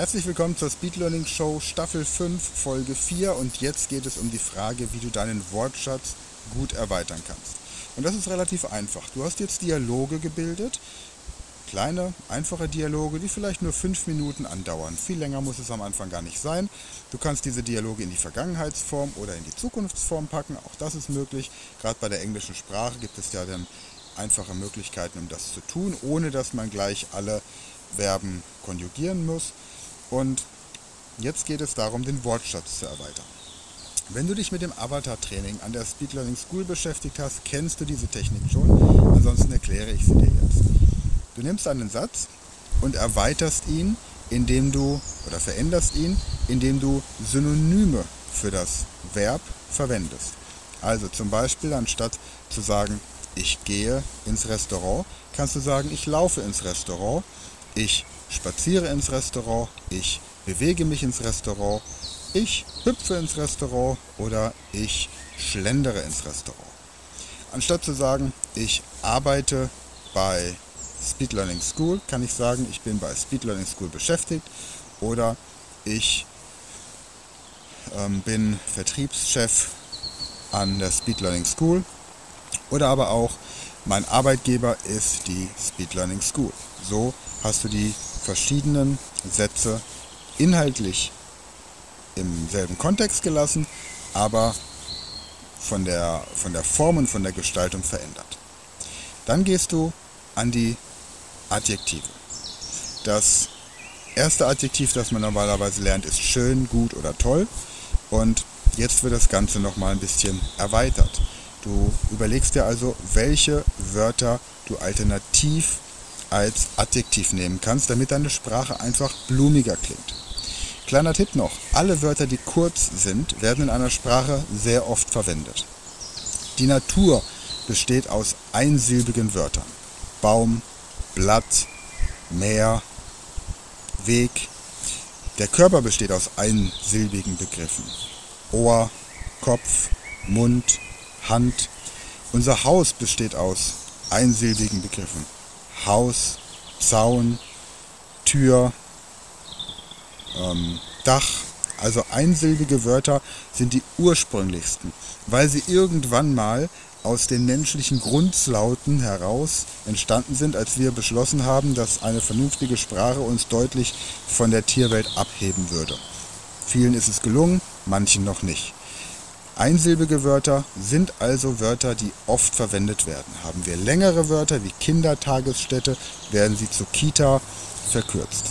Herzlich willkommen zur Speed Learning Show Staffel 5, Folge 4 und jetzt geht es um die Frage, wie du deinen Wortschatz gut erweitern kannst. Und das ist relativ einfach. Du hast jetzt Dialoge gebildet, kleine, einfache Dialoge, die vielleicht nur 5 Minuten andauern. Viel länger muss es am Anfang gar nicht sein. Du kannst diese Dialoge in die Vergangenheitsform oder in die Zukunftsform packen, auch das ist möglich. Gerade bei der englischen Sprache gibt es ja dann einfache Möglichkeiten, um das zu tun, ohne dass man gleich alle Verben konjugieren muss. Und jetzt geht es darum, den Wortschatz zu erweitern. Wenn du dich mit dem Avatar-Training an der Speed Learning School beschäftigt hast, kennst du diese Technik schon. Ansonsten erkläre ich sie dir jetzt. Du nimmst einen Satz und erweiterst ihn, indem du oder veränderst ihn, indem du Synonyme für das Verb verwendest. Also zum Beispiel anstatt zu sagen, ich gehe ins Restaurant, kannst du sagen, ich laufe ins Restaurant, ich spaziere ins Restaurant, ich bewege mich ins Restaurant, ich hüpfe ins Restaurant oder ich schlendere ins Restaurant. Anstatt zu sagen, ich arbeite bei Speed Learning School, kann ich sagen, ich bin bei Speed Learning School beschäftigt oder ich ähm, bin Vertriebschef an der Speed Learning School oder aber auch mein Arbeitgeber ist die Speed Learning School. So hast du die verschiedenen Sätze inhaltlich im selben Kontext gelassen, aber von der, von der Form und von der Gestaltung verändert. Dann gehst du an die Adjektive. Das erste Adjektiv, das man normalerweise lernt, ist schön, gut oder toll. Und jetzt wird das Ganze nochmal ein bisschen erweitert. Du überlegst dir also, welche Wörter du alternativ als Adjektiv nehmen kannst, damit deine Sprache einfach blumiger klingt. Kleiner Tipp noch, alle Wörter, die kurz sind, werden in einer Sprache sehr oft verwendet. Die Natur besteht aus einsilbigen Wörtern. Baum, Blatt, Meer, Weg. Der Körper besteht aus einsilbigen Begriffen. Ohr, Kopf, Mund, Hand. Unser Haus besteht aus einsilbigen Begriffen. Haus, Zaun, Tür, ähm, Dach. Also einsilbige Wörter sind die ursprünglichsten, weil sie irgendwann mal aus den menschlichen Grundlauten heraus entstanden sind, als wir beschlossen haben, dass eine vernünftige Sprache uns deutlich von der Tierwelt abheben würde. Vielen ist es gelungen, manchen noch nicht. Einsilbige Wörter sind also Wörter, die oft verwendet werden. Haben wir längere Wörter wie Kindertagesstätte, werden sie zu Kita verkürzt.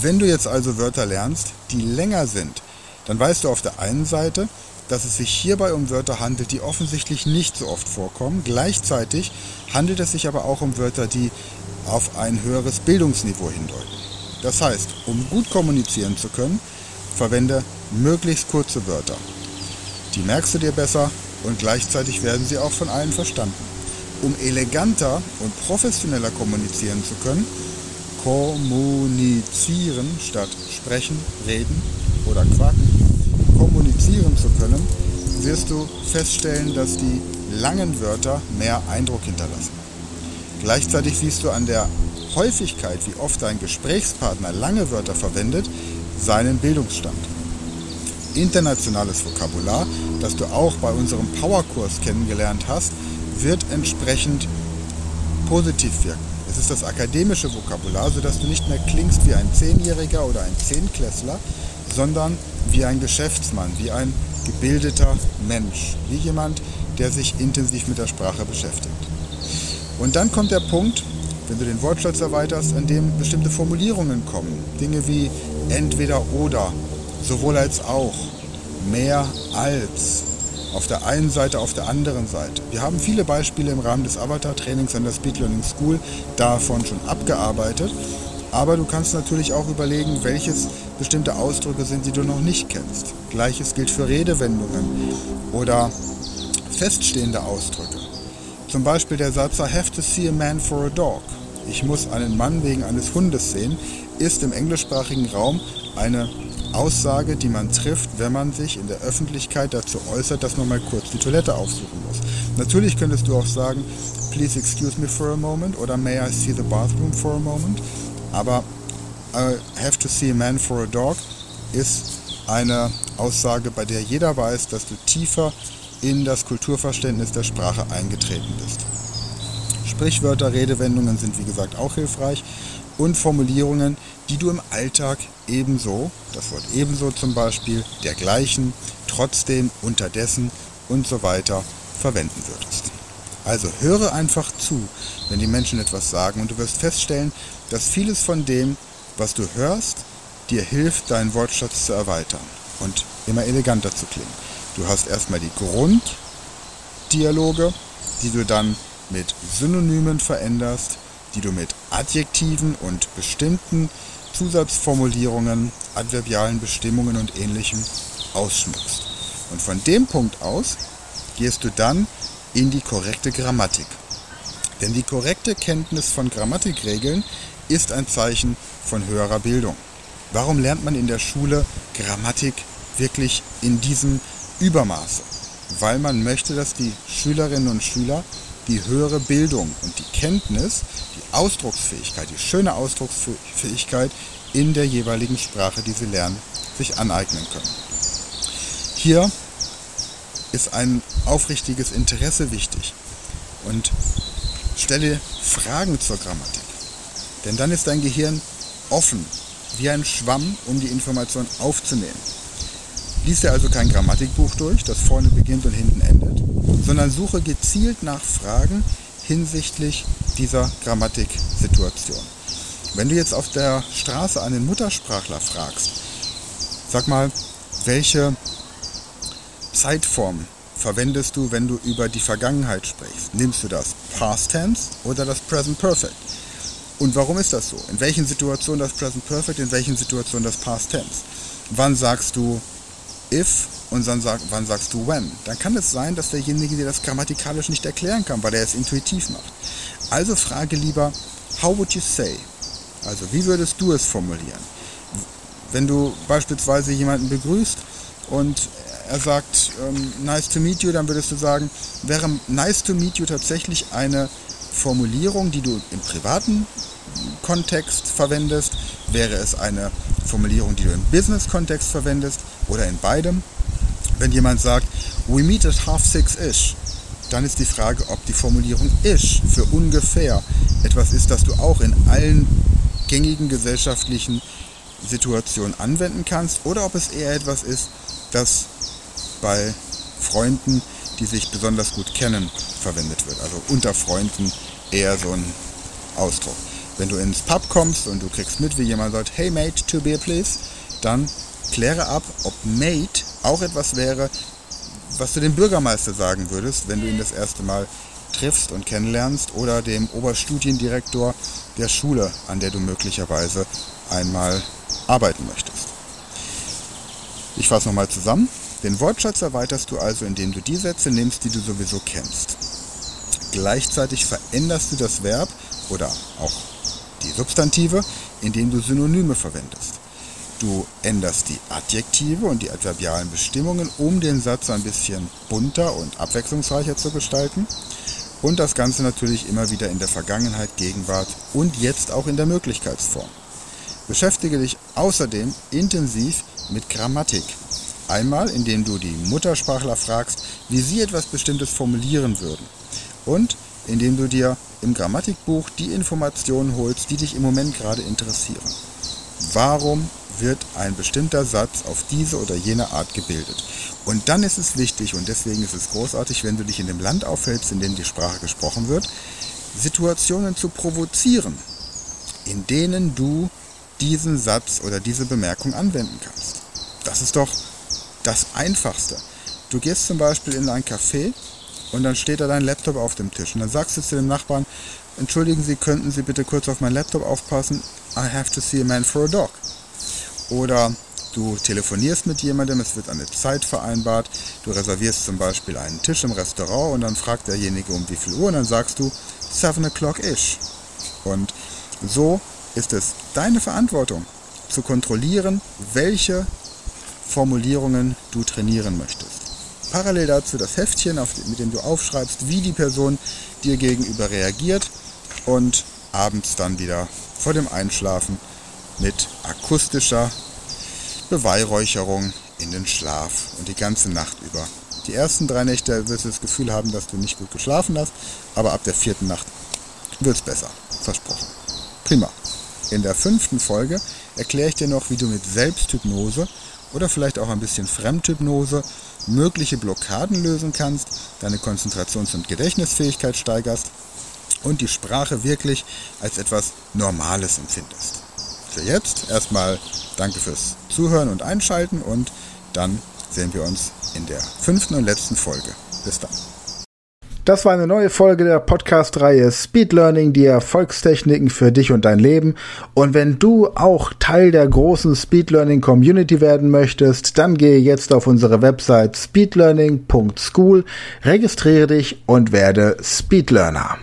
Wenn du jetzt also Wörter lernst, die länger sind, dann weißt du auf der einen Seite, dass es sich hierbei um Wörter handelt, die offensichtlich nicht so oft vorkommen. Gleichzeitig handelt es sich aber auch um Wörter, die auf ein höheres Bildungsniveau hindeuten. Das heißt, um gut kommunizieren zu können, verwende möglichst kurze Wörter. Die merkst du dir besser und gleichzeitig werden sie auch von allen verstanden. Um eleganter und professioneller kommunizieren zu können, kommunizieren statt sprechen, reden oder quaken, kommunizieren zu können, wirst du feststellen, dass die langen Wörter mehr Eindruck hinterlassen. Gleichzeitig siehst du an der Häufigkeit, wie oft dein Gesprächspartner lange Wörter verwendet, seinen Bildungsstand internationales Vokabular, das du auch bei unserem Powerkurs kennengelernt hast, wird entsprechend positiv wirken. Es ist das akademische Vokabular, sodass du nicht mehr klingst wie ein Zehnjähriger oder ein Zehnklässler, sondern wie ein Geschäftsmann, wie ein gebildeter Mensch, wie jemand, der sich intensiv mit der Sprache beschäftigt. Und dann kommt der Punkt, wenn du den Wortschatz erweiterst, an dem bestimmte Formulierungen kommen. Dinge wie entweder oder sowohl als auch, mehr als, auf der einen Seite, auf der anderen Seite. Wir haben viele Beispiele im Rahmen des Avatar-Trainings an der Speed Learning School davon schon abgearbeitet. Aber du kannst natürlich auch überlegen, welches bestimmte Ausdrücke sind, die du noch nicht kennst. Gleiches gilt für Redewendungen oder feststehende Ausdrücke. Zum Beispiel der Satz I have to see a man for a dog. Ich muss einen Mann wegen eines Hundes sehen, ist im englischsprachigen Raum eine Aussage, die man trifft, wenn man sich in der Öffentlichkeit dazu äußert, dass man mal kurz die Toilette aufsuchen muss. Natürlich könntest du auch sagen, please excuse me for a moment oder may I see the bathroom for a moment. Aber I have to see a man for a dog ist eine Aussage, bei der jeder weiß, dass du tiefer in das Kulturverständnis der Sprache eingetreten bist. Sprichwörter, Redewendungen sind wie gesagt auch hilfreich und Formulierungen, die du im Alltag ebenso, das Wort ebenso zum Beispiel, dergleichen, trotzdem, unterdessen und so weiter verwenden würdest. Also höre einfach zu, wenn die Menschen etwas sagen und du wirst feststellen, dass vieles von dem, was du hörst, dir hilft, deinen Wortschatz zu erweitern und immer eleganter zu klingen. Du hast erstmal die Grunddialoge, die du dann mit Synonymen veränderst, die du mit Adjektiven und bestimmten Zusatzformulierungen, adverbialen Bestimmungen und ähnlichem ausschmückst. Und von dem Punkt aus gehst du dann in die korrekte Grammatik. Denn die korrekte Kenntnis von Grammatikregeln ist ein Zeichen von höherer Bildung. Warum lernt man in der Schule Grammatik wirklich in diesem Übermaße? Weil man möchte, dass die Schülerinnen und Schüler die höhere Bildung und die Kenntnis, Ausdrucksfähigkeit, die schöne Ausdrucksfähigkeit in der jeweiligen Sprache, die sie lernen, sich aneignen können. Hier ist ein aufrichtiges Interesse wichtig und stelle Fragen zur Grammatik. Denn dann ist dein Gehirn offen, wie ein Schwamm, um die Information aufzunehmen. Lies dir also kein Grammatikbuch durch, das vorne beginnt und hinten endet, sondern suche gezielt nach Fragen hinsichtlich dieser Grammatiksituation. Wenn du jetzt auf der Straße einen Muttersprachler fragst, sag mal, welche Zeitform verwendest du, wenn du über die Vergangenheit sprichst? Nimmst du das Past Tense oder das Present Perfect? Und warum ist das so? In welchen Situationen das Present Perfect, in welchen Situationen das Past Tense? Wann sagst du if und dann sag, wann sagst du when, dann kann es sein, dass derjenige dir das grammatikalisch nicht erklären kann, weil er es intuitiv macht. Also frage lieber, how would you say? Also wie würdest du es formulieren? Wenn du beispielsweise jemanden begrüßt und er sagt ähm, nice to meet you, dann würdest du sagen, wäre nice to meet you tatsächlich eine Formulierung, die du im privaten Kontext verwendest? Wäre es eine Formulierung, die du im Business-Kontext verwendest oder in beidem? Wenn jemand sagt, we meet at half six-ish, dann ist die Frage, ob die Formulierung ish für ungefähr etwas ist, das du auch in allen gängigen gesellschaftlichen Situationen anwenden kannst oder ob es eher etwas ist, das bei Freunden, die sich besonders gut kennen, verwendet wird. Also unter Freunden eher so ein Ausdruck. Wenn du ins Pub kommst und du kriegst mit, wie jemand sagt, hey mate, two beer please, dann kläre ab, ob mate auch etwas wäre, was du dem Bürgermeister sagen würdest, wenn du ihn das erste Mal triffst und kennenlernst oder dem Oberstudiendirektor der Schule, an der du möglicherweise einmal arbeiten möchtest. Ich fasse nochmal zusammen. Den Wortschatz erweiterst du also, indem du die Sätze nimmst, die du sowieso kennst. Gleichzeitig veränderst du das Verb oder auch die Substantive, indem du Synonyme verwendest. Du änderst die Adjektive und die adverbialen Bestimmungen, um den Satz ein bisschen bunter und abwechslungsreicher zu gestalten. Und das Ganze natürlich immer wieder in der Vergangenheit, Gegenwart und jetzt auch in der Möglichkeitsform. Beschäftige dich außerdem intensiv mit Grammatik. Einmal, indem du die Muttersprachler fragst, wie sie etwas Bestimmtes formulieren würden. Und indem du dir im Grammatikbuch die Informationen holst, die dich im Moment gerade interessieren. Warum wird ein bestimmter Satz auf diese oder jene Art gebildet? Und dann ist es wichtig und deswegen ist es großartig, wenn du dich in dem Land aufhältst, in dem die Sprache gesprochen wird, Situationen zu provozieren, in denen du diesen Satz oder diese Bemerkung anwenden kannst. Das ist doch das Einfachste. Du gehst zum Beispiel in ein Café und dann steht da dein Laptop auf dem Tisch und dann sagst du zu dem Nachbarn, entschuldigen Sie, könnten Sie bitte kurz auf meinen Laptop aufpassen? I have to see a man for a dog. Oder du telefonierst mit jemandem, es wird eine Zeit vereinbart, du reservierst zum Beispiel einen Tisch im Restaurant und dann fragt derjenige um wie viel Uhr und dann sagst du 7 o'clock ish. Und so ist es deine Verantwortung zu kontrollieren, welche Formulierungen du trainieren möchtest. Parallel dazu das Heftchen, mit dem du aufschreibst, wie die Person dir gegenüber reagiert und abends dann wieder vor dem Einschlafen mit akustischer Beweihräucherung in den Schlaf und die ganze Nacht über. Die ersten drei Nächte wirst du das Gefühl haben, dass du nicht gut geschlafen hast, aber ab der vierten Nacht wird es besser. Versprochen. Prima. In der fünften Folge erkläre ich dir noch, wie du mit Selbsthypnose oder vielleicht auch ein bisschen Fremdhypnose mögliche Blockaden lösen kannst, deine Konzentrations- und Gedächtnisfähigkeit steigerst und die Sprache wirklich als etwas Normales empfindest. Für jetzt erstmal danke fürs Zuhören und Einschalten und dann sehen wir uns in der fünften und letzten Folge. Bis dann. Das war eine neue Folge der Podcast-Reihe Speed Learning, die Erfolgstechniken für dich und dein Leben. Und wenn du auch Teil der großen Speed Learning Community werden möchtest, dann gehe jetzt auf unsere Website speedlearning.school, registriere dich und werde Speed Learner.